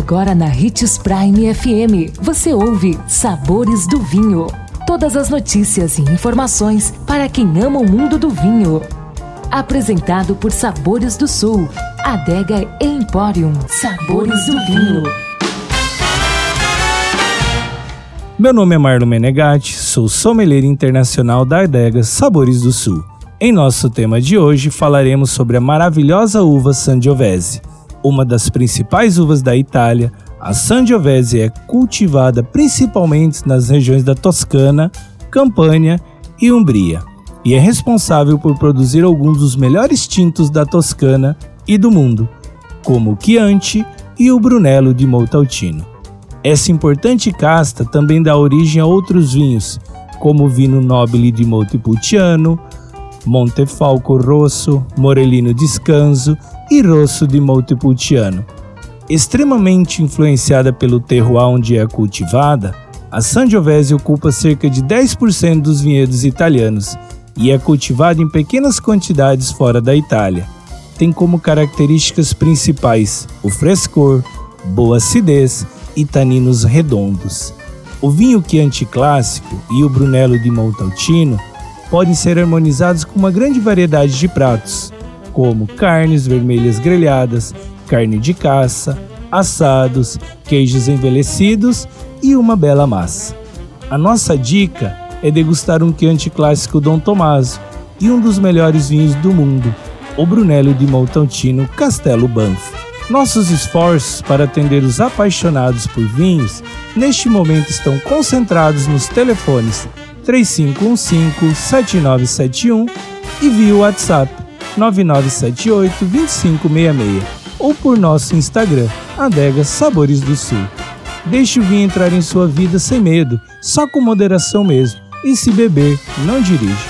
Agora na Ritz Prime FM, você ouve Sabores do Vinho. Todas as notícias e informações para quem ama o mundo do vinho. Apresentado por Sabores do Sul, Adega Emporium. Sabores do Vinho. Meu nome é Marlon Menegatti, sou sommelier internacional da Adega Sabores do Sul. Em nosso tema de hoje falaremos sobre a maravilhosa uva Sangiovese. Uma das principais uvas da Itália, a Sangiovese é cultivada principalmente nas regiões da Toscana, Campânia e Umbria, e é responsável por produzir alguns dos melhores tintos da Toscana e do mundo, como o Chianti e o Brunello di Montalcino. Essa importante casta também dá origem a outros vinhos, como o vinho Nobile di Montepulciano, Montefalco Rosso, Morellino Descanso e Rosso di Montepulciano. Extremamente influenciada pelo terroir onde é cultivada, a Sangiovese ocupa cerca de 10% dos vinhedos italianos e é cultivada em pequenas quantidades fora da Itália. Tem como características principais o frescor, boa acidez e taninos redondos. O vinho Chianti clássico e o Brunello di Montalcino podem ser harmonizados com uma grande variedade de pratos, como carnes vermelhas grelhadas, carne de caça, assados, queijos envelhecidos e uma bela massa. A nossa dica é degustar um Chianti clássico Dom Tomaso e um dos melhores vinhos do mundo, o Brunello di Montalcino Castelo Banff. Nossos esforços para atender os apaixonados por vinhos neste momento estão concentrados nos telefones 3515-7971 e via WhatsApp 9978-2566 ou por nosso Instagram, Adega Sabores do Sul. Deixe o vinho entrar em sua vida sem medo, só com moderação mesmo. E se beber, não dirija.